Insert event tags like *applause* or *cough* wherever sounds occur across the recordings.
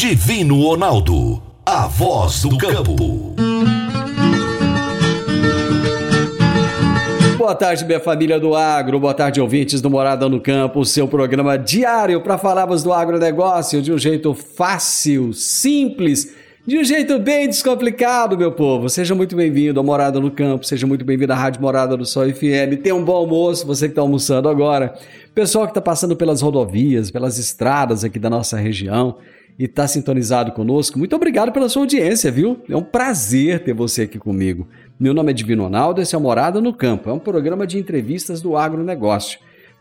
Divino Ronaldo, a voz do campo. Boa tarde, minha família do agro. Boa tarde, ouvintes do Morada no Campo, seu programa diário para falarmos do agronegócio de um jeito fácil, simples, de um jeito bem descomplicado, meu povo. Seja muito bem-vindo ao Morada no Campo, seja muito bem-vindo à Rádio Morada do Sol FM. Tenha um bom almoço, você que está almoçando agora. Pessoal que está passando pelas rodovias, pelas estradas aqui da nossa região e está sintonizado conosco, muito obrigado pela sua audiência, viu? É um prazer ter você aqui comigo. Meu nome é Divino Ronaldo, esse é o Morada no Campo, é um programa de entrevistas do agronegócio.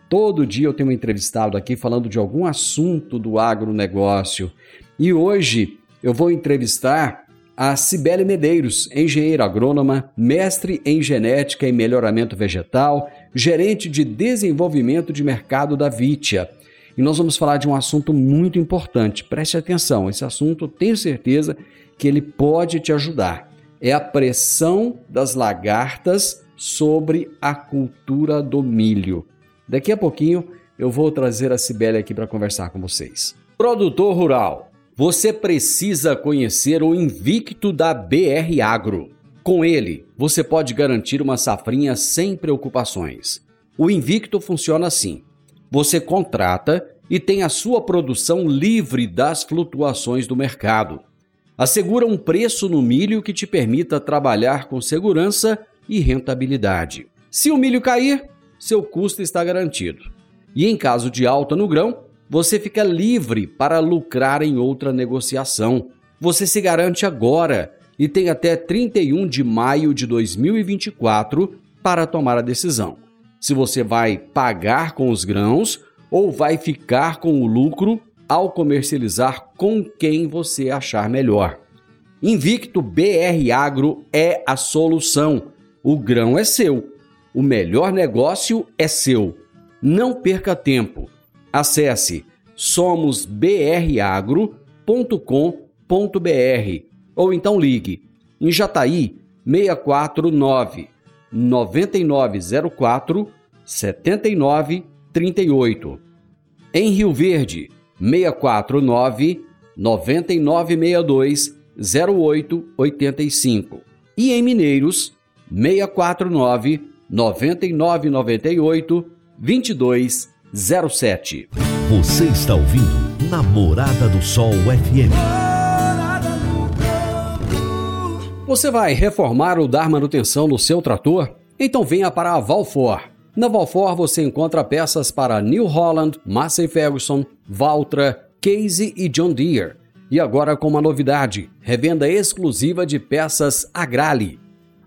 Todo dia eu tenho um entrevistado aqui falando de algum assunto do agronegócio. E hoje eu vou entrevistar a Cibele Medeiros, engenheira agrônoma, mestre em genética e melhoramento vegetal, gerente de desenvolvimento de mercado da Vitia. E nós vamos falar de um assunto muito importante. Preste atenção, esse assunto tenho certeza que ele pode te ajudar. É a pressão das lagartas sobre a cultura do milho. Daqui a pouquinho eu vou trazer a Cibele aqui para conversar com vocês. Produtor rural, você precisa conhecer o Invicto da BR Agro. Com ele, você pode garantir uma safrinha sem preocupações. O Invicto funciona assim você contrata e tem a sua produção livre das flutuações do mercado. Assegura um preço no milho que te permita trabalhar com segurança e rentabilidade. Se o milho cair, seu custo está garantido. E em caso de alta no grão, você fica livre para lucrar em outra negociação. Você se garante agora e tem até 31 de maio de 2024 para tomar a decisão se você vai pagar com os grãos ou vai ficar com o lucro ao comercializar com quem você achar melhor. Invicto BR Agro é a solução. O grão é seu. O melhor negócio é seu. Não perca tempo. Acesse somosbragro.com.br ou então ligue em Jataí 649 9904 7938. Em Rio Verde, 649 9962 0885. E em Mineiros, 649 9998 2207. Você está ouvindo Namorada do Sol FM. Você vai reformar ou dar manutenção no seu trator? Então venha para a Valfor. Na Valfor você encontra peças para New Holland, Massey Ferguson, Valtra, Casey e John Deere. E agora com uma novidade: revenda exclusiva de peças Agrale.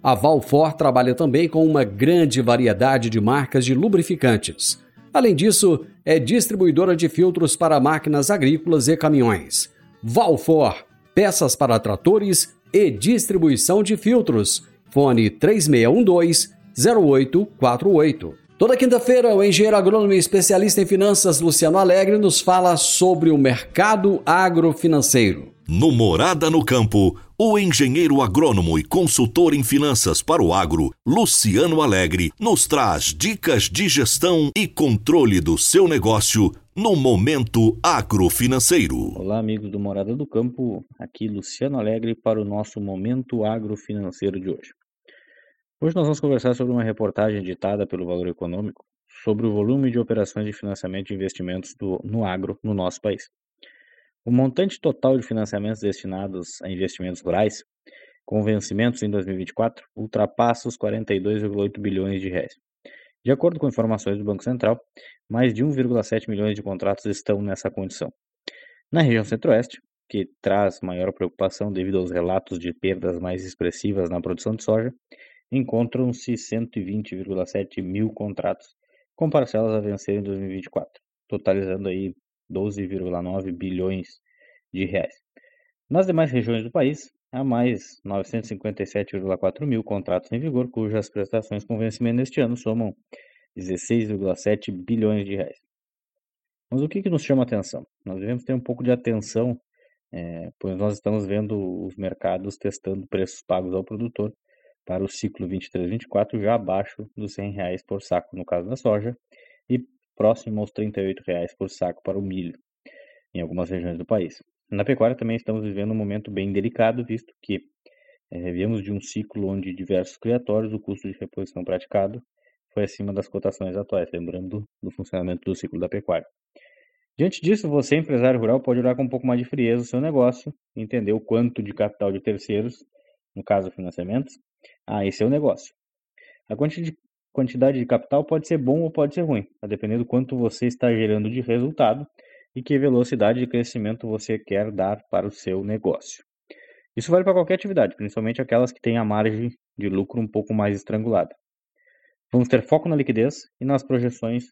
A Valfor trabalha também com uma grande variedade de marcas de lubrificantes. Além disso, é distribuidora de filtros para máquinas agrícolas e caminhões. Valfor, peças para tratores e distribuição de filtros. Fone 3612-0848. Toda quinta-feira, o engenheiro agrônomo e especialista em finanças Luciano Alegre nos fala sobre o mercado agrofinanceiro. No Morada no Campo, o engenheiro agrônomo e consultor em finanças para o agro, Luciano Alegre, nos traz dicas de gestão e controle do seu negócio no momento agrofinanceiro. Olá, amigos do Morada do Campo, aqui Luciano Alegre para o nosso momento agrofinanceiro de hoje. Hoje nós vamos conversar sobre uma reportagem editada pelo Valor Econômico sobre o volume de operações de financiamento de investimentos do, no agro no nosso país. O montante total de financiamentos destinados a investimentos rurais, com vencimentos em 2024, ultrapassa os 42,8 bilhões de reais. De acordo com informações do Banco Central, mais de 1,7 milhões de contratos estão nessa condição. Na região centro-oeste, que traz maior preocupação devido aos relatos de perdas mais expressivas na produção de soja, encontram-se 120,7 mil contratos, com parcelas a vencer em 2024, totalizando aí 12,9 bilhões de reais. Nas demais regiões do país, há mais 957,4 mil contratos em vigor, cujas prestações com vencimento neste ano somam 16,7 bilhões de reais. Mas o que, que nos chama atenção? Nós devemos ter um pouco de atenção, é, pois nós estamos vendo os mercados testando preços pagos ao produtor para o ciclo 23-24 já abaixo dos R$ por saco no caso da soja e próximo aos R$ reais por saco para o milho em algumas regiões do país. Na pecuária também estamos vivendo um momento bem delicado, visto que é, viemos de um ciclo onde diversos criatórios o custo de reposição praticado foi acima das cotações atuais, lembrando do funcionamento do ciclo da pecuária. Diante disso, você, empresário rural, pode olhar com um pouco mais de frieza o seu negócio, entender o quanto de capital de terceiros, no caso financiamentos, ah, esse é o negócio. A quantidade de capital pode ser bom ou pode ser ruim, a depender do quanto você está gerando de resultado e que velocidade de crescimento você quer dar para o seu negócio. Isso vale para qualquer atividade, principalmente aquelas que têm a margem de lucro um pouco mais estrangulada. Vamos ter foco na liquidez e nas projeções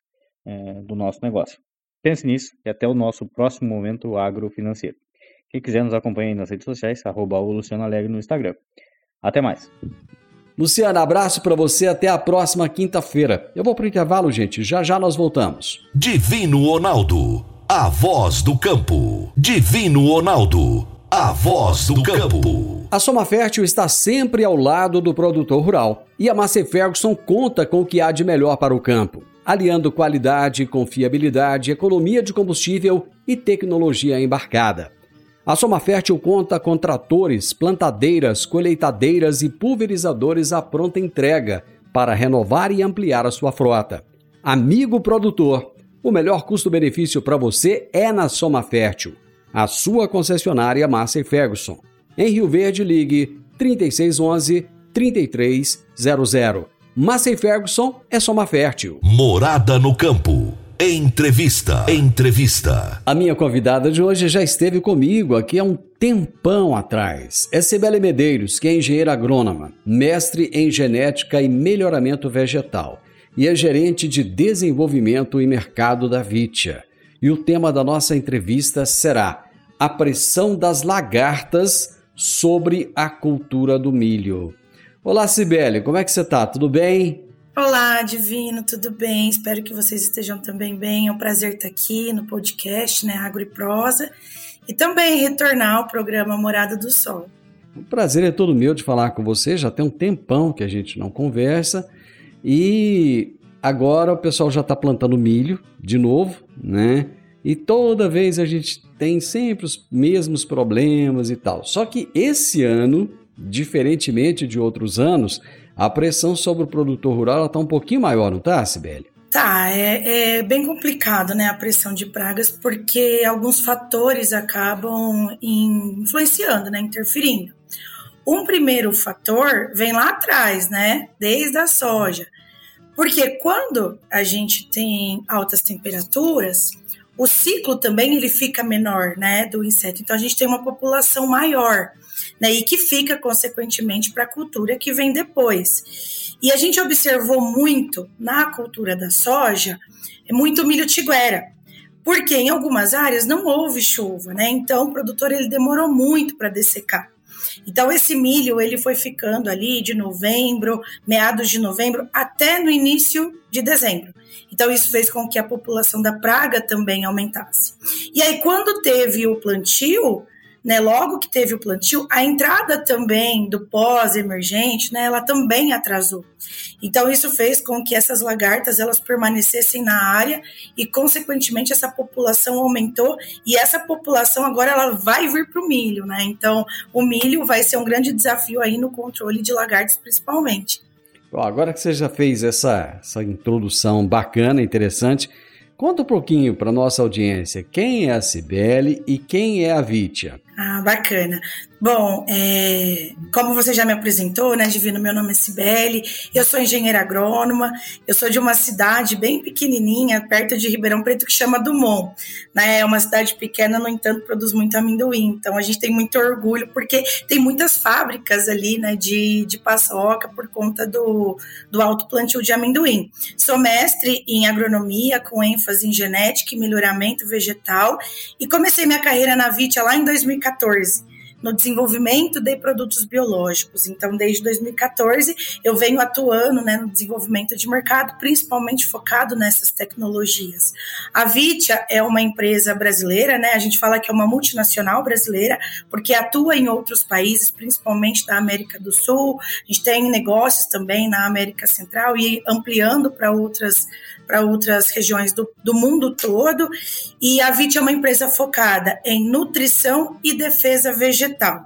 é, do nosso negócio. Pense nisso e até o nosso próximo momento agrofinanceiro. Quem quiser nos acompanhe nas redes sociais, arroba o Luciano Alegre no Instagram. Até mais. Luciano, abraço para você até a próxima quinta-feira. Eu vou pro intervalo, gente. Já já nós voltamos. Divino Ronaldo, a voz do campo. Divino Ronaldo, a voz do campo. A Soma Fértil está sempre ao lado do produtor rural e a Massey Ferguson conta com o que há de melhor para o campo, aliando qualidade, confiabilidade, economia de combustível e tecnologia embarcada. A Soma Fértil conta com tratores, plantadeiras, colheitadeiras e pulverizadores à pronta entrega para renovar e ampliar a sua frota. Amigo produtor, o melhor custo-benefício para você é na Soma Fértil, a sua concessionária Massey Ferguson. Em Rio Verde, ligue 3611 3300. Massey Ferguson é Soma Fértil. Morada no campo. Entrevista. Entrevista. A minha convidada de hoje já esteve comigo aqui há um tempão atrás. É Cibele Medeiros, que é engenheira agrônoma, mestre em genética e melhoramento vegetal e é gerente de desenvolvimento e mercado da Vitia. E o tema da nossa entrevista será a pressão das lagartas sobre a cultura do milho. Olá, Cibele, como é que você está? Tudo bem? Olá, Divino, tudo bem? Espero que vocês estejam também bem. É um prazer estar aqui no podcast, né, Agro e Prosa, e também retornar ao programa Morada do Sol. O prazer é todo meu de falar com você. Já tem um tempão que a gente não conversa e agora o pessoal já está plantando milho de novo, né? E toda vez a gente tem sempre os mesmos problemas e tal. Só que esse ano, diferentemente de outros anos, a pressão sobre o produtor rural está um pouquinho maior, não está, Sibeli? Tá, é, é, bem complicado, né, a pressão de pragas, porque alguns fatores acabam influenciando, né, interferindo. Um primeiro fator vem lá atrás, né, desde a soja, porque quando a gente tem altas temperaturas, o ciclo também ele fica menor, né, do inseto. Então a gente tem uma população maior né, e que fica, consequentemente, para a cultura que vem depois. E a gente observou muito na cultura da soja, muito milho tiguera, porque em algumas áreas não houve chuva, né? Então o produtor ele demorou muito para dessecar. Então esse milho ele foi ficando ali de novembro, meados de novembro até no início de dezembro. Então isso fez com que a população da praga também aumentasse. E aí quando teve o plantio, né, logo que teve o plantio, a entrada também do pós-emergente, né, ela também atrasou. Então isso fez com que essas lagartas elas permanecessem na área e consequentemente essa população aumentou e essa população agora ela vai vir para o milho, né? Então o milho vai ser um grande desafio aí no controle de lagartas principalmente. Bom, agora que você já fez essa, essa introdução bacana, interessante, conta um pouquinho para nossa audiência quem é a Cibele e quem é a Vítia. Ah, bacana. Bom, é, como você já me apresentou, né, Divino, meu nome é Cibele, eu sou engenheira agrônoma, eu sou de uma cidade bem pequenininha, perto de Ribeirão Preto, que chama Dumont. Né, é uma cidade pequena, no entanto, produz muito amendoim, então a gente tem muito orgulho, porque tem muitas fábricas ali, né, de, de paçoca por conta do, do alto plantio de amendoim. Sou mestre em agronomia, com ênfase em genética e melhoramento vegetal, e comecei minha carreira na Vitia lá em 2014, 2014 no desenvolvimento de produtos biológicos. Então, desde 2014, eu venho atuando né, no desenvolvimento de mercado, principalmente focado nessas tecnologias. A Vitia é uma empresa brasileira, né? A gente fala que é uma multinacional brasileira, porque atua em outros países, principalmente da América do Sul. A gente tem negócios também na América Central e ampliando para outras para outras regiões do, do mundo todo. E a VIT é uma empresa focada em nutrição e defesa vegetal.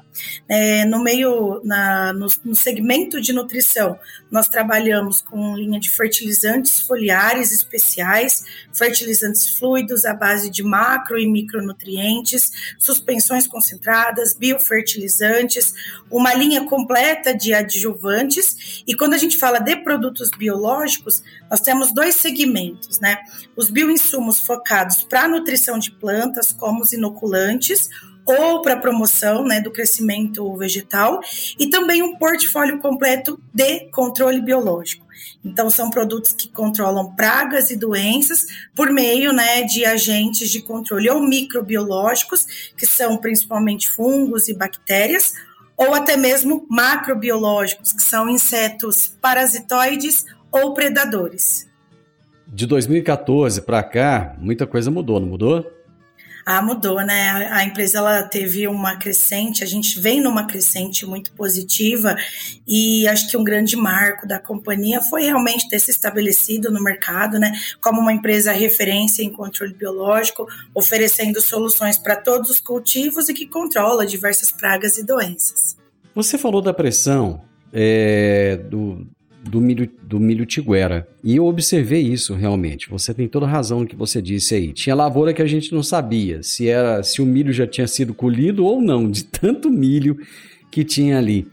É, no meio, na, no, no, segmento de nutrição, nós trabalhamos com linha de fertilizantes foliares especiais, fertilizantes fluidos à base de macro e micronutrientes, suspensões concentradas, biofertilizantes, uma linha completa de adjuvantes. E quando a gente fala de produtos biológicos, nós temos dois segmentos, né? Os bioinsumos focados para a nutrição de plantas, como os inoculantes, ou para promoção né, do crescimento vegetal, e também um portfólio completo de controle biológico. Então, são produtos que controlam pragas e doenças por meio né, de agentes de controle ou microbiológicos, que são principalmente fungos e bactérias, ou até mesmo macrobiológicos, que são insetos parasitoides ou predadores. De 2014 para cá, muita coisa mudou, não mudou? Ah, mudou, né? A, empresa ela teve uma crescente, a gente vem numa crescente muito positiva e acho que um grande marco da companhia foi realmente ter se estabelecido no mercado, né, como uma empresa referência em controle biológico, oferecendo soluções para todos os cultivos e que controla diversas pragas e doenças. Você falou da pressão é, do, do milho, do milho tiguera. E eu observei isso realmente. Você tem toda razão no que você disse aí. Tinha lavoura que a gente não sabia se era se o milho já tinha sido colhido ou não, de tanto milho que tinha ali.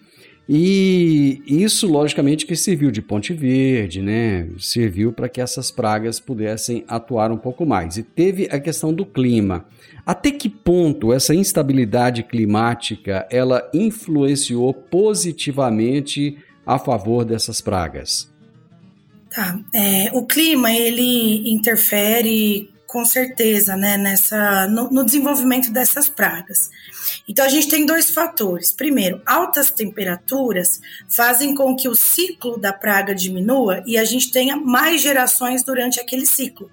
E isso, logicamente, que serviu de ponte verde, né? Serviu para que essas pragas pudessem atuar um pouco mais. E teve a questão do clima. Até que ponto essa instabilidade climática ela influenciou positivamente a favor dessas pragas? Tá. É, o clima ele interfere com certeza, né, nessa no, no, desenvolvimento dessas pragas. Então a gente tem dois fatores. Primeiro, altas temperaturas fazem com que o ciclo da praga diminua e a gente tenha mais gerações durante aquele ciclo.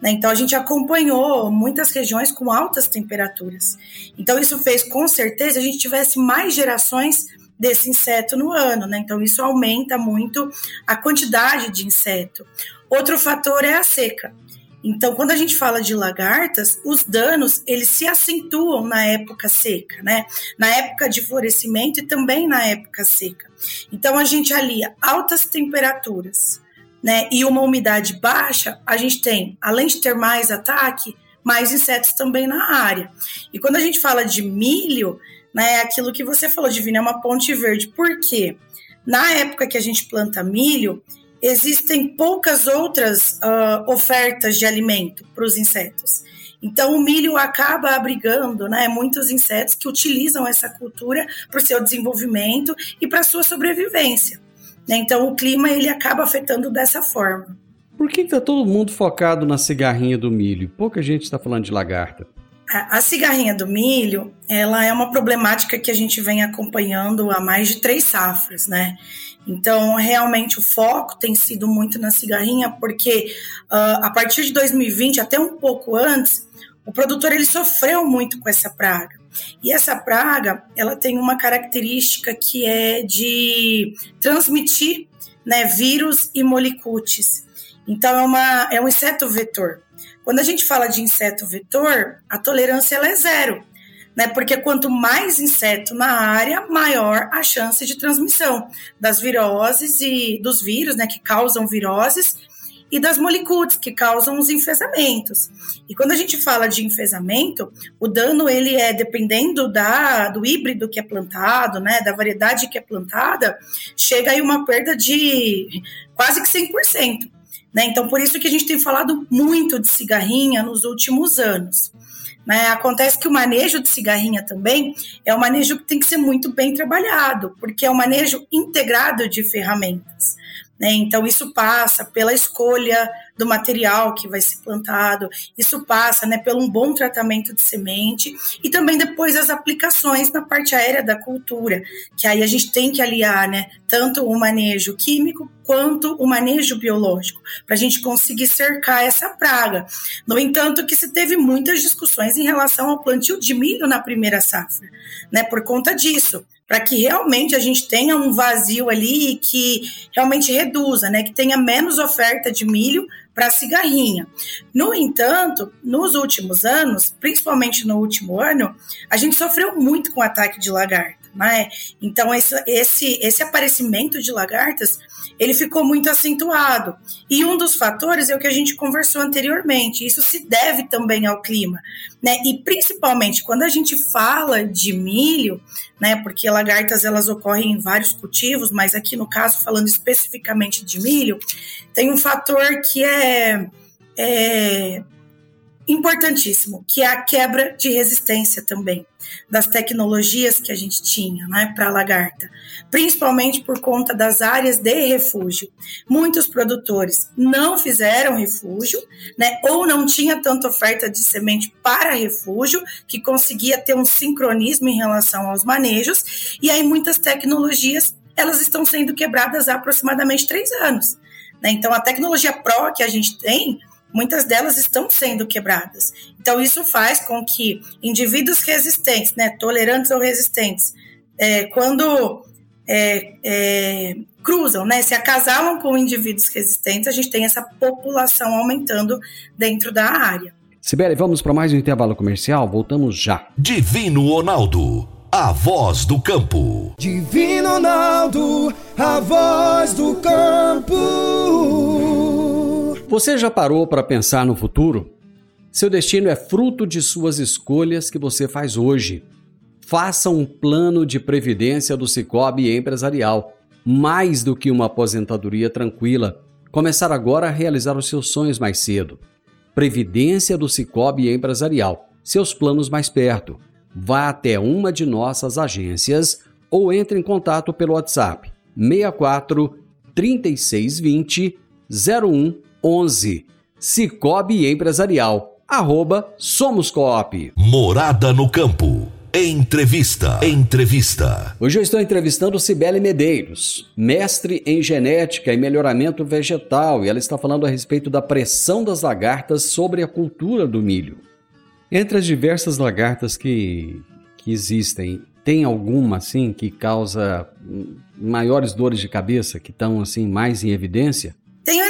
Né? Então a gente acompanhou muitas regiões com altas temperaturas. Então isso fez com certeza a gente tivesse mais gerações desse inseto no ano, né? Então isso aumenta muito a quantidade de inseto. Outro fator é a seca. Então, quando a gente fala de lagartas, os danos eles se acentuam na época seca, né? Na época de florescimento e também na época seca. Então, a gente alia altas temperaturas, né? E uma umidade baixa, a gente tem, além de ter mais ataque, mais insetos também na área. E quando a gente fala de milho, né? Aquilo que você falou, Divina, é uma ponte verde. Por quê? Na época que a gente planta milho, existem poucas outras uh, ofertas de alimento para os insetos. Então, o milho acaba abrigando né, muitos insetos que utilizam essa cultura para o seu desenvolvimento e para a sua sobrevivência. Né? Então, o clima ele acaba afetando dessa forma. Por que está todo mundo focado na cigarrinha do milho? Pouca gente está falando de lagarta. A, cigarrinha do milho, ela é uma problemática que a gente vem acompanhando há mais de três safras, né? Então, realmente, o foco tem sido muito na cigarrinha, porque uh, a partir de 2020, até um pouco antes, o produtor ele sofreu muito com essa praga. E essa praga, ela tem uma característica que é de transmitir né, vírus e molicutes. Então, é, uma, é um inseto vetor. Quando a gente fala de inseto vetor, a tolerância ela é zero, né? Porque quanto mais inseto na área, maior a chance de transmissão das viroses e dos vírus, né, que causam viroses e das molicutes que causam os enfesamentos. E quando a gente fala de enfesamento, o dano ele é dependendo da, do híbrido que é plantado, né, da variedade que é plantada, chega aí uma perda de quase que 100%. Né? Então, por isso que a gente tem falado muito de cigarrinha nos últimos anos. Né? Acontece que o manejo de cigarrinha também é um manejo que tem que ser muito bem trabalhado, porque é um manejo integrado de ferramentas. Né? Então, isso passa pela escolha do material que vai ser plantado, isso passa né, pelo um bom tratamento de semente e também depois as aplicações na parte aérea da cultura, que aí a gente tem que aliar né, tanto o manejo químico quanto o manejo biológico, para a gente conseguir cercar essa praga. No entanto, que se teve muitas discussões em relação ao plantio de milho na primeira safra, né, por conta disso para que realmente a gente tenha um vazio ali que realmente reduza, né, que tenha menos oferta de milho para cigarrinha. No entanto, nos últimos anos, principalmente no último ano, a gente sofreu muito com o ataque de lagarta. Né? Então, esse, esse, esse aparecimento de lagartas ele ficou muito acentuado. E um dos fatores é o que a gente conversou anteriormente. Isso se deve também ao clima, né? E principalmente quando a gente fala de milho, né? Porque lagartas elas ocorrem em vários cultivos, mas aqui no caso falando especificamente de milho, tem um fator que é, é importantíssimo, que é a quebra de resistência também das tecnologias que a gente tinha né, para a lagarta, principalmente por conta das áreas de refúgio. Muitos produtores não fizeram refúgio, né, ou não tinha tanta oferta de semente para refúgio, que conseguia ter um sincronismo em relação aos manejos, e aí muitas tecnologias elas estão sendo quebradas há aproximadamente três anos. Né? Então, a tecnologia Pro que a gente tem, muitas delas estão sendo quebradas. Então, isso faz com que indivíduos resistentes, né, tolerantes ou resistentes, é, quando é, é, cruzam, né, se acasalam com indivíduos resistentes, a gente tem essa população aumentando dentro da área. Sibeli, vamos para mais um intervalo comercial? Voltamos já. Divino Ronaldo, a voz do campo. Divino Ronaldo, a voz do campo. Você já parou para pensar no futuro? Seu destino é fruto de suas escolhas que você faz hoje. Faça um plano de previdência do Cicobi Empresarial, mais do que uma aposentadoria tranquila. Começar agora a realizar os seus sonhos mais cedo. Previdência do Cicobi Empresarial. Seus planos mais perto. Vá até uma de nossas agências ou entre em contato pelo WhatsApp 64 3620 01 11. Cicobi Empresarial. Arroba Somos Coop. Morada no Campo. Entrevista. Entrevista. Hoje eu estou entrevistando Cibele Medeiros, mestre em genética e melhoramento vegetal, e ela está falando a respeito da pressão das lagartas sobre a cultura do milho. Entre as diversas lagartas que, que existem, tem alguma assim que causa maiores dores de cabeça, que estão assim mais em evidência? Tem,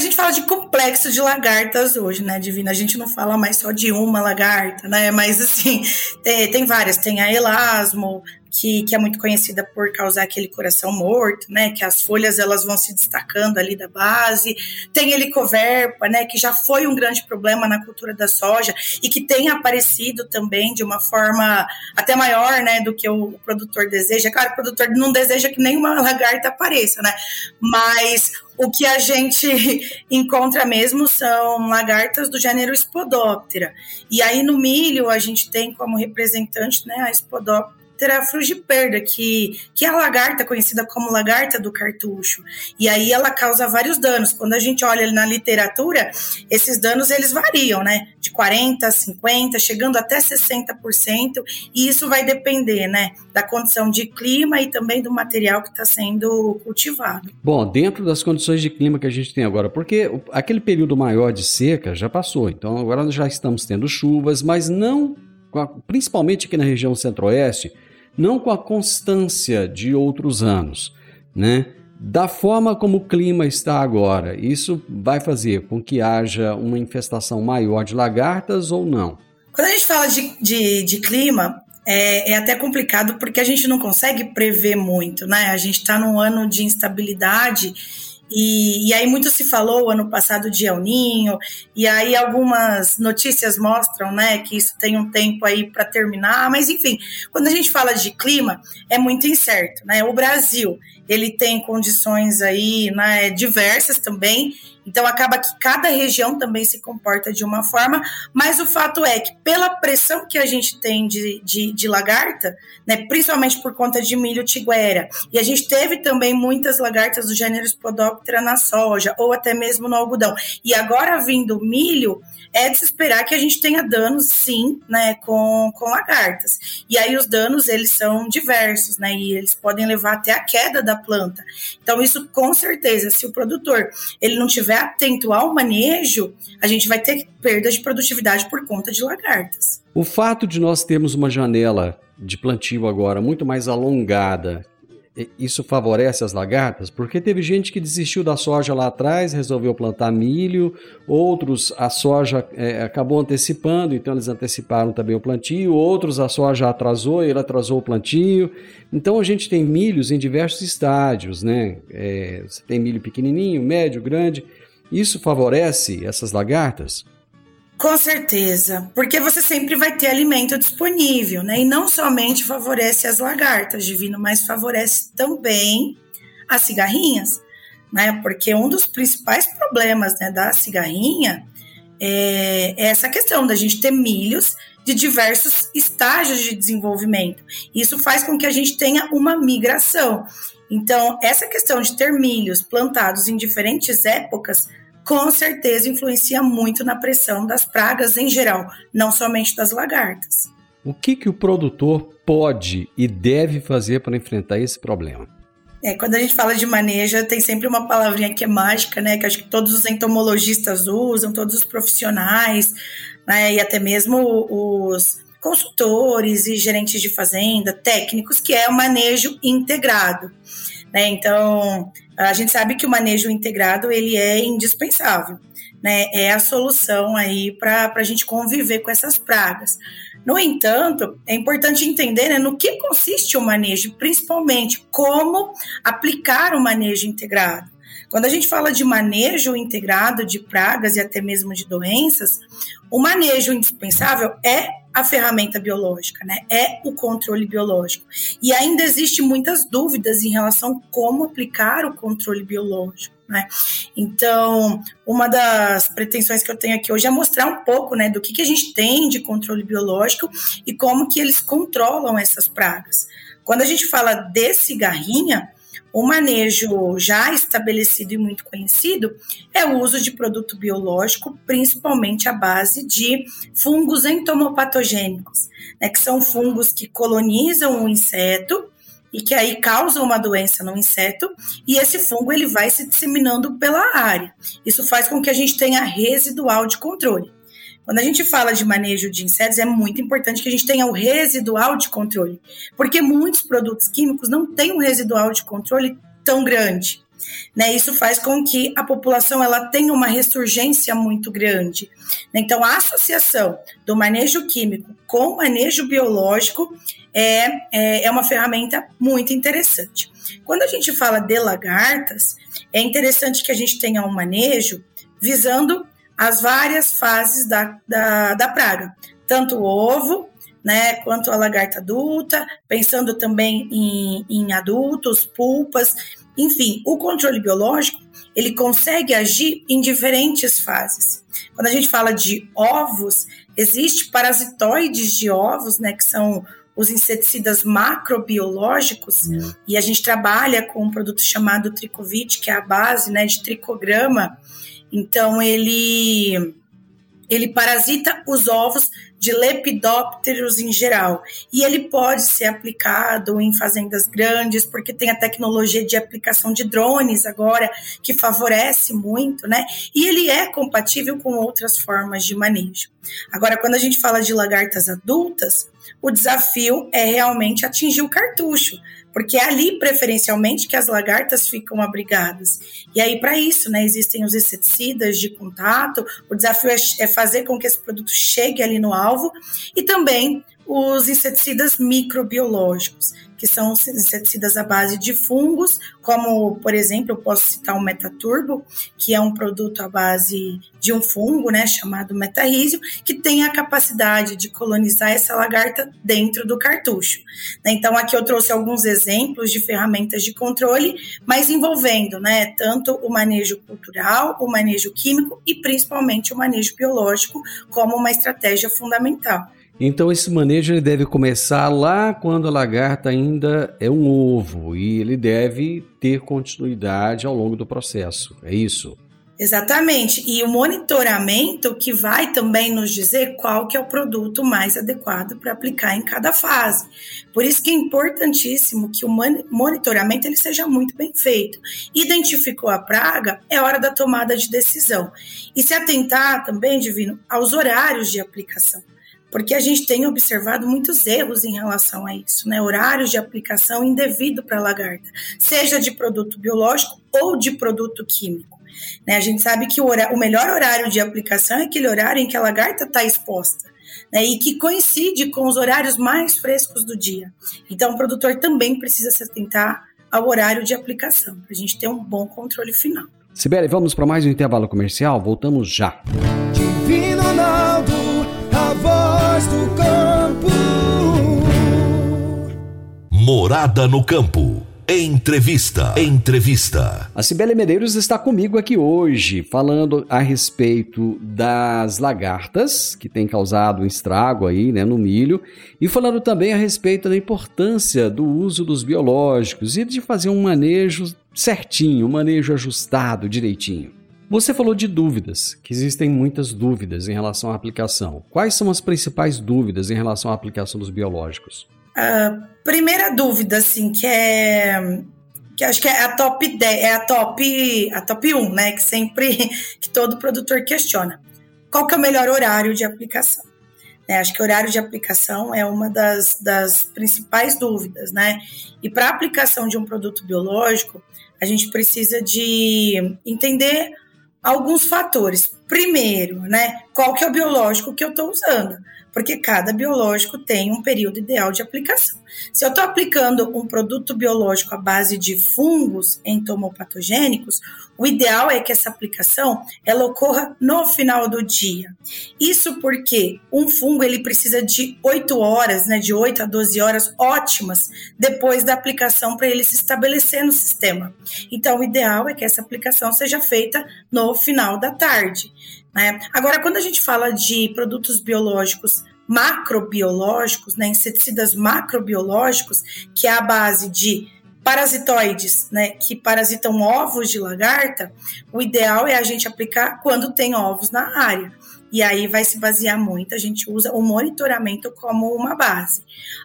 a gente fala de complexo de lagartas hoje, né, Divina? A gente não fala mais só de uma lagarta, né? Mas, assim, tem, tem várias. Tem a elasmo, que, que é muito conhecida por causar aquele coração morto, né? Que as folhas elas vão se destacando ali da base. Tem helicoverpa, né? Que já foi um grande problema na cultura da soja e que tem aparecido também de uma forma até maior, né? Do que o produtor deseja. Claro, o produtor não deseja que nenhuma lagarta apareça, né? Mas o que a gente *laughs* encontra mesmo são lagartas do gênero Spodoptera. E aí no milho a gente tem como representante né, a Spodoptera terá frugiperda, que, que é a lagarta conhecida como lagarta do cartucho. E aí ela causa vários danos. Quando a gente olha na literatura, esses danos eles variam, né? De 40, 50, chegando até 60%, e isso vai depender, né, da condição de clima e também do material que está sendo cultivado. Bom, dentro das condições de clima que a gente tem agora, porque aquele período maior de seca já passou, então agora nós já estamos tendo chuvas, mas não principalmente aqui na região centro-oeste, não com a constância de outros anos, né? Da forma como o clima está agora, isso vai fazer com que haja uma infestação maior de lagartas ou não? Quando a gente fala de, de, de clima, é, é, até complicado porque a gente não consegue prever muito, né? A gente está num ano de instabilidade e, e, aí muito se falou ano passado de El Ninho, e aí algumas notícias mostram, né, que isso tem um tempo aí para terminar, mas enfim, quando a gente fala de clima, é muito incerto, né? O Brasil, ele tem condições aí, né, diversas também, então acaba que cada região também se comporta de uma forma, mas o fato é que pela pressão que a gente tem de, de, de lagarta, né, principalmente por conta de milho tiguera, e a gente teve também muitas lagartas do gênero Spodoptera na soja, ou até mesmo no algodão, e agora vindo milho, é de se esperar que a gente tenha danos, sim, né, com, com lagartas. E aí os danos, eles são diversos, né, e eles podem levar até a queda da planta. Então isso, com certeza, se o produtor, ele não tiver atento ao manejo, a gente vai ter perda de produtividade por conta de lagartas. O fato de nós termos uma janela de plantio agora muito mais alongada, isso favorece as lagartas? Porque teve gente que desistiu da soja lá atrás, resolveu plantar milho, outros a soja é, acabou antecipando, então eles anteciparam também o plantio, outros a soja atrasou ele atrasou o plantio. Então a gente tem milhos em diversos estádios, né? É, você tem milho pequenininho, médio, grande. Isso favorece essas lagartas? Com certeza, porque você sempre vai ter alimento disponível, né? E não somente favorece as lagartas, divino, mas favorece também as cigarrinhas, né? Porque um dos principais problemas né, da cigarrinha é, é essa questão da gente ter milhos de diversos estágios de desenvolvimento. Isso faz com que a gente tenha uma migração. Então, essa questão de ter milhos plantados em diferentes épocas com certeza influencia muito na pressão das pragas em geral, não somente das lagartas. O que, que o produtor pode e deve fazer para enfrentar esse problema? É, quando a gente fala de manejo, tem sempre uma palavrinha que é mágica, né? Que acho que todos os entomologistas usam, todos os profissionais, né? E até mesmo os consultores e gerentes de fazenda, técnicos, que é o manejo integrado. Né? Então, a gente sabe que o manejo integrado ele é indispensável, né? É a solução aí para a gente conviver com essas pragas. No entanto, é importante entender né, no que consiste o manejo, principalmente como aplicar o manejo integrado. Quando a gente fala de manejo integrado de pragas e até mesmo de doenças, o manejo indispensável é a ferramenta biológica, né? É o controle biológico. E ainda existe muitas dúvidas em relação a como aplicar o controle biológico. Né? Então, uma das pretensões que eu tenho aqui hoje é mostrar um pouco né, do que, que a gente tem de controle biológico e como que eles controlam essas pragas. Quando a gente fala de cigarrinha, o manejo já estabelecido e muito conhecido é o uso de produto biológico, principalmente à base de fungos entomopatogênicos, né, que são fungos que colonizam o inseto e que aí causam uma doença no inseto, e esse fungo ele vai se disseminando pela área. Isso faz com que a gente tenha residual de controle. Quando a gente fala de manejo de insetos, é muito importante que a gente tenha o residual de controle, porque muitos produtos químicos não têm um residual de controle tão grande. Né, isso faz com que a população ela tenha uma ressurgência muito grande. Então, a associação do manejo químico com o manejo biológico é, é, é uma ferramenta muito interessante. Quando a gente fala de lagartas, é interessante que a gente tenha um manejo visando as várias fases da, da, da praga, tanto o ovo, né, quanto a lagarta adulta, pensando também em, em adultos, pulpas, enfim, o controle biológico ele consegue agir em diferentes fases. Quando a gente fala de ovos, existe parasitoides de ovos, né, que são os inseticidas macrobiológicos, uhum. e a gente trabalha com um produto chamado Tricovit, que é a base né, de tricograma, então ele ele parasita os ovos de lepidópteros em geral. E ele pode ser aplicado em fazendas grandes, porque tem a tecnologia de aplicação de drones agora, que favorece muito, né? E ele é compatível com outras formas de manejo. Agora, quando a gente fala de lagartas adultas, o desafio é realmente atingir o cartucho, porque é ali preferencialmente que as lagartas ficam abrigadas. E aí para isso, né, existem os inseticidas de contato. O desafio é, é fazer com que esse produto chegue ali no alvo e também os inseticidas microbiológicos, que são inseticidas à base de fungos, como, por exemplo, eu posso citar o Metaturbo, que é um produto à base de um fungo, né, chamado metarrísio, que tem a capacidade de colonizar essa lagarta dentro do cartucho. Então, aqui eu trouxe alguns exemplos de ferramentas de controle, mas envolvendo, né, tanto o manejo cultural, o manejo químico e principalmente o manejo biológico como uma estratégia fundamental. Então esse manejo ele deve começar lá quando a lagarta ainda é um ovo e ele deve ter continuidade ao longo do processo. É isso? Exatamente. E o monitoramento que vai também nos dizer qual que é o produto mais adequado para aplicar em cada fase. Por isso que é importantíssimo que o monitoramento ele seja muito bem feito. Identificou a praga, é hora da tomada de decisão. E se atentar também, Divino, aos horários de aplicação porque a gente tem observado muitos erros em relação a isso, né? Horários de aplicação indevido para lagarta, seja de produto biológico ou de produto químico. Né? A gente sabe que o, o melhor horário de aplicação é aquele horário em que a lagarta está exposta. Né, e que coincide com os horários mais frescos do dia. Então, o produtor também precisa se atentar ao horário de aplicação, para a gente ter um bom controle final. Sibeli, vamos para mais um intervalo comercial? Voltamos já. Morada no campo. Entrevista. Entrevista. A Cibele Medeiros está comigo aqui hoje, falando a respeito das lagartas, que tem causado um estrago aí né, no milho, e falando também a respeito da importância do uso dos biológicos e de fazer um manejo certinho, um manejo ajustado direitinho. Você falou de dúvidas, que existem muitas dúvidas em relação à aplicação. Quais são as principais dúvidas em relação à aplicação dos biológicos? Primeira dúvida, assim, que é que acho que é a top 10, é a top, a top 1, né? Que sempre *laughs* que todo produtor questiona. Qual que é o melhor horário de aplicação? É, acho que horário de aplicação é uma das, das principais dúvidas, né? E para a aplicação de um produto biológico, a gente precisa de entender alguns fatores. Primeiro, né? Qual que é o biológico que eu estou usando? porque cada biológico tem um período ideal de aplicação. Se eu estou aplicando um produto biológico à base de fungos entomopatogênicos, o ideal é que essa aplicação ela ocorra no final do dia. Isso porque um fungo ele precisa de 8 horas, né, de 8 a 12 horas ótimas depois da aplicação para ele se estabelecer no sistema. Então, o ideal é que essa aplicação seja feita no final da tarde. Né? Agora, quando a gente fala de produtos biológicos macrobiológicos, né, inseticidas macrobiológicos, que é a base de parasitoides, né, que parasitam ovos de lagarta, o ideal é a gente aplicar quando tem ovos na área. E aí vai se basear muito, a gente usa o monitoramento como uma base.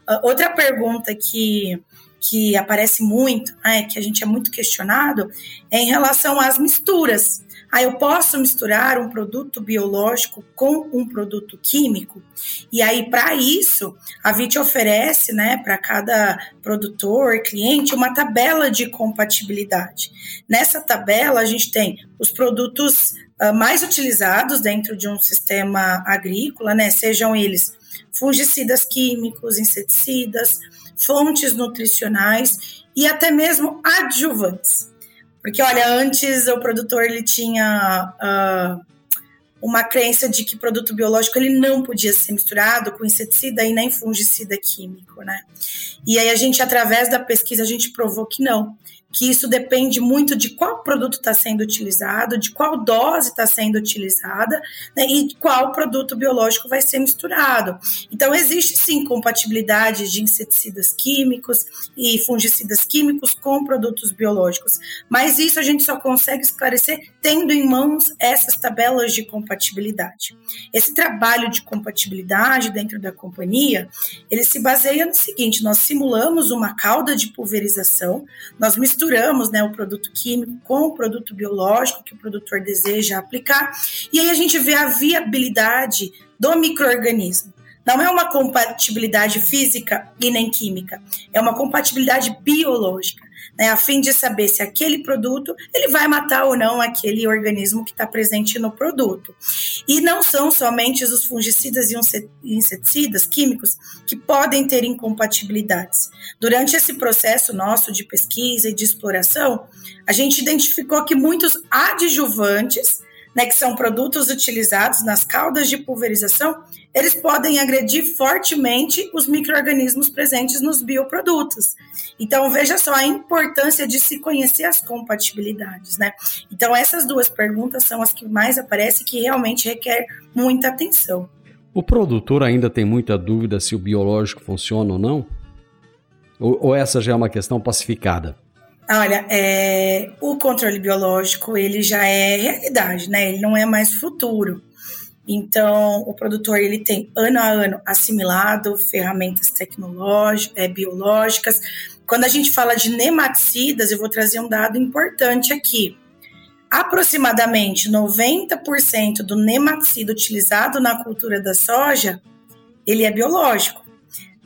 Uh, outra pergunta que, que aparece muito, né, que a gente é muito questionado, é em relação às misturas. Ah, eu posso misturar um produto biológico com um produto químico? E aí, para isso, a VIT oferece, né, para cada produtor, cliente, uma tabela de compatibilidade. Nessa tabela, a gente tem os produtos uh, mais utilizados dentro de um sistema agrícola, né, sejam eles fungicidas químicos, inseticidas, fontes nutricionais e até mesmo adjuvantes. Porque, olha, antes o produtor ele tinha uh, uma crença de que produto biológico ele não podia ser misturado com inseticida e nem fungicida químico, né? E aí a gente, através da pesquisa, a gente provou que não que isso depende muito de qual produto está sendo utilizado, de qual dose está sendo utilizada né, e qual produto biológico vai ser misturado. Então, existe sim compatibilidade de inseticidas químicos e fungicidas químicos com produtos biológicos, mas isso a gente só consegue esclarecer tendo em mãos essas tabelas de compatibilidade. Esse trabalho de compatibilidade dentro da companhia, ele se baseia no seguinte: nós simulamos uma cauda de pulverização, nós misturamos misturamos né, o produto químico com o produto biológico que o produtor deseja aplicar, e aí a gente vê a viabilidade do microorganismo. Não é uma compatibilidade física e nem química, é uma compatibilidade biológica né, a fim de saber se aquele produto ele vai matar ou não aquele organismo que está presente no produto. E não são somente os fungicidas e inseticidas químicos que podem ter incompatibilidades. Durante esse processo nosso de pesquisa e de exploração, a gente identificou que muitos adjuvantes né, que são produtos utilizados nas caudas de pulverização, eles podem agredir fortemente os micro-organismos presentes nos bioprodutos. Então, veja só a importância de se conhecer as compatibilidades, né? Então, essas duas perguntas são as que mais aparecem que realmente requer muita atenção. O produtor ainda tem muita dúvida se o biológico funciona ou não? Ou, ou essa já é uma questão pacificada? Olha, é, o controle biológico ele já é realidade, né? Ele não é mais futuro. Então, o produtor ele tem ano a ano assimilado ferramentas tecnológicas, é, biológicas. Quando a gente fala de nematicidas, eu vou trazer um dado importante aqui. Aproximadamente 90% do nematicida utilizado na cultura da soja ele é biológico.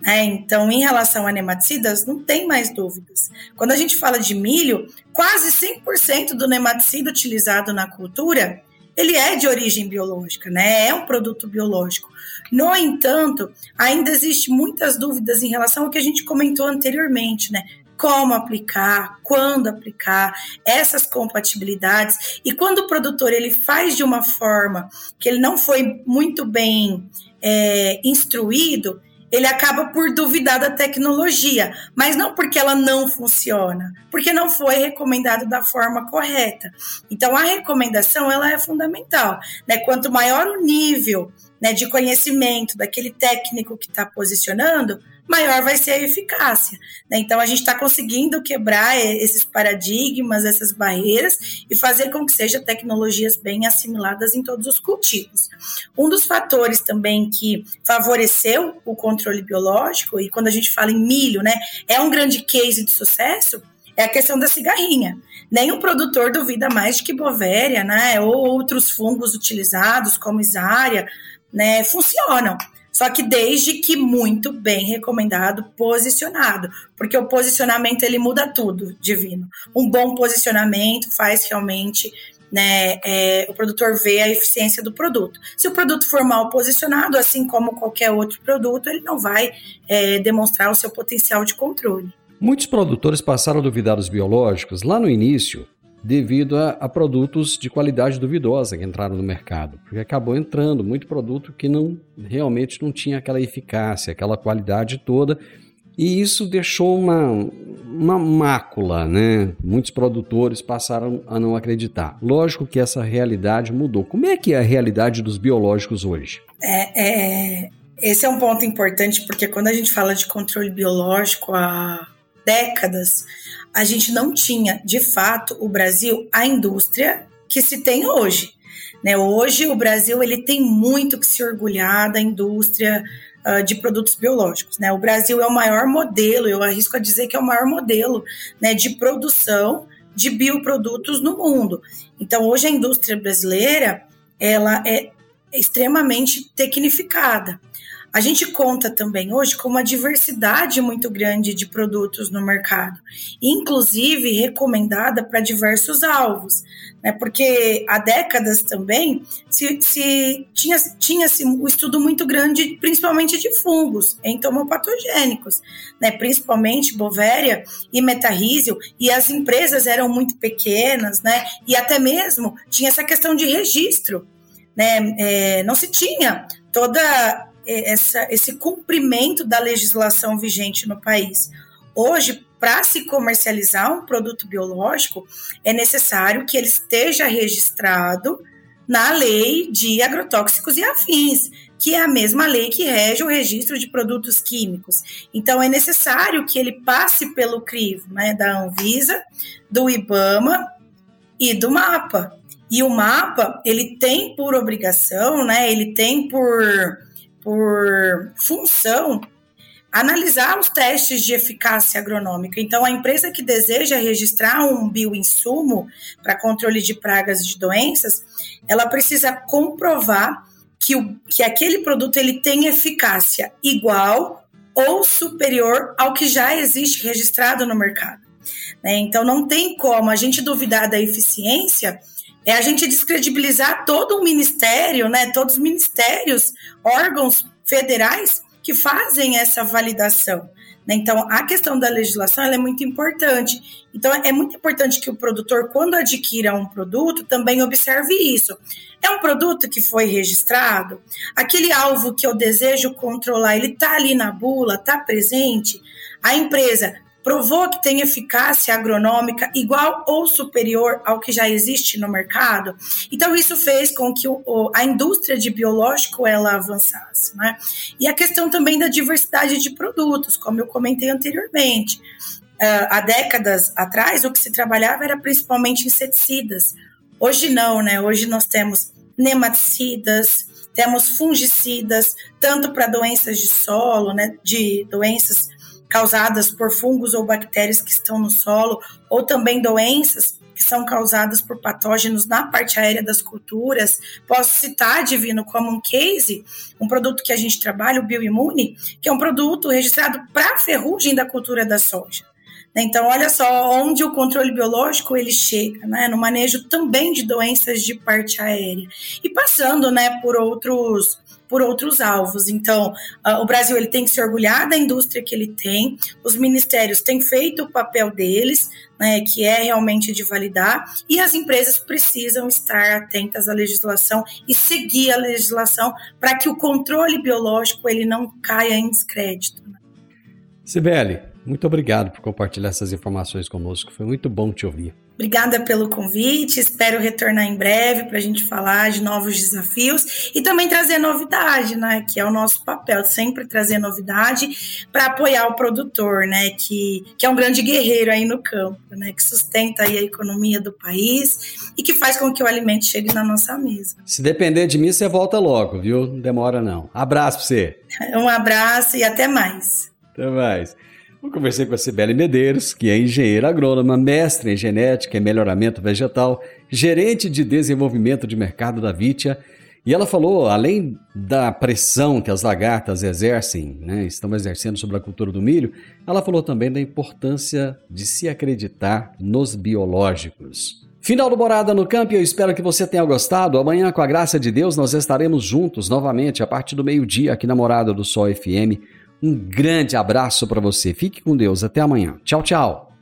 Né? Então, em relação a nematicidas, não tem mais dúvidas. Quando a gente fala de milho, quase 100% do nematicida utilizado na cultura, ele é de origem biológica, né? É um produto biológico. No entanto, ainda existe muitas dúvidas em relação ao que a gente comentou anteriormente, né? Como aplicar, quando aplicar, essas compatibilidades. E quando o produtor ele faz de uma forma que ele não foi muito bem é, instruído, ele acaba por duvidar da tecnologia, mas não porque ela não funciona, porque não foi recomendado da forma correta. Então a recomendação ela é fundamental, né? Quanto maior o nível né, de conhecimento daquele técnico que está posicionando, maior vai ser a eficácia. Né? Então, a gente está conseguindo quebrar esses paradigmas, essas barreiras e fazer com que sejam tecnologias bem assimiladas em todos os cultivos. Um dos fatores também que favoreceu o controle biológico, e quando a gente fala em milho, né, é um grande case de sucesso, é a questão da cigarrinha. Nenhum produtor duvida mais de que bovéria, né, ou outros fungos utilizados, como isária, né, funcionam. Só que desde que muito bem recomendado, posicionado, porque o posicionamento ele muda tudo, divino. Um bom posicionamento faz realmente né, é, o produtor ver a eficiência do produto. Se o produto for mal posicionado, assim como qualquer outro produto, ele não vai é, demonstrar o seu potencial de controle. Muitos produtores passaram a duvidar dos biológicos lá no início, devido a, a, produtos de qualidade duvidosa que entraram no mercado, porque acabou entrando muito produto que não realmente não tinha aquela eficácia, aquela qualidade toda, e isso deixou uma, uma mácula, né? Muitos produtores passaram a não acreditar. Lógico que essa realidade mudou. Como é que é a realidade dos biológicos hoje? É, é, esse é um ponto importante, porque quando a gente fala de controle biológico há décadas, a gente não tinha, de fato, o Brasil, a indústria que se tem hoje. Né? Hoje, o Brasil ele tem muito que se orgulhar da indústria uh, de produtos biológicos. Né? O Brasil é o maior modelo, eu arrisco a dizer que é o maior modelo né, de produção de bioprodutos no mundo. Então, hoje, a indústria brasileira ela é extremamente tecnificada. A gente conta também hoje com uma diversidade muito grande de produtos no mercado, inclusive recomendada para diversos alvos, né? Porque há décadas também se, se tinha tinha -se um estudo muito grande, principalmente de fungos entomopatogênicos, né? Principalmente bovéria e metarrísio, e as empresas eram muito pequenas, né? E até mesmo tinha essa questão de registro, né? É, não se tinha toda essa, esse cumprimento da legislação vigente no país. Hoje, para se comercializar um produto biológico, é necessário que ele esteja registrado na lei de agrotóxicos e afins, que é a mesma lei que rege o registro de produtos químicos. Então, é necessário que ele passe pelo crivo né, da Anvisa, do IBAMA e do MAPA. E o MAPA, ele tem por obrigação, né, ele tem por por função analisar os testes de eficácia agronômica. Então, a empresa que deseja registrar um bioinsumo para controle de pragas e de doenças, ela precisa comprovar que, o, que aquele produto ele tem eficácia igual ou superior ao que já existe registrado no mercado. Né? Então, não tem como a gente duvidar da eficiência é a gente descredibilizar todo o ministério, né, todos os ministérios, órgãos federais que fazem essa validação. Né? Então, a questão da legislação é muito importante. Então, é muito importante que o produtor, quando adquira um produto, também observe isso. É um produto que foi registrado? Aquele alvo que eu desejo controlar, ele está ali na bula, está presente? A empresa provou que tem eficácia agronômica igual ou superior ao que já existe no mercado. Então isso fez com que o, a indústria de biológico ela avançasse, né? E a questão também da diversidade de produtos, como eu comentei anteriormente. Uh, há décadas atrás, o que se trabalhava era principalmente inseticidas. Hoje não, né? Hoje nós temos nematicidas, temos fungicidas, tanto para doenças de solo, né, de doenças causadas por fungos ou bactérias que estão no solo, ou também doenças que são causadas por patógenos na parte aérea das culturas. Posso citar, Divino, como um case, um produto que a gente trabalha, o Bioimune, que é um produto registrado para ferrugem da cultura da soja. Então, olha só onde o controle biológico ele chega, né? No manejo também de doenças de parte aérea e passando, né, por outros por outros alvos. Então, uh, o Brasil ele tem que se orgulhar da indústria que ele tem. Os ministérios têm feito o papel deles, né, que é realmente de validar, e as empresas precisam estar atentas à legislação e seguir a legislação para que o controle biológico ele não caia em descrédito. Sibeli, muito obrigado por compartilhar essas informações conosco. Foi muito bom te ouvir. Obrigada pelo convite, espero retornar em breve para a gente falar de novos desafios e também trazer novidade, né? Que é o nosso papel, sempre trazer novidade para apoiar o produtor, né? Que, que é um grande guerreiro aí no campo, né? Que sustenta aí a economia do país e que faz com que o alimento chegue na nossa mesa. Se depender de mim, você volta logo, viu? Não demora não. Abraço para você. *laughs* Um abraço e até mais. Até mais. Eu conversei com a Cibele Medeiros, que é engenheira agrônoma, mestre em genética e melhoramento vegetal, gerente de desenvolvimento de mercado da Vitia, e ela falou, além da pressão que as lagartas exercem, né, estão exercendo sobre a cultura do milho, ela falou também da importância de se acreditar nos biológicos. Final do Morada no Campo, eu espero que você tenha gostado. Amanhã, com a graça de Deus, nós estaremos juntos novamente a partir do meio-dia aqui na Morada do Sol FM um grande abraço para você. Fique com Deus. Até amanhã. Tchau, tchau.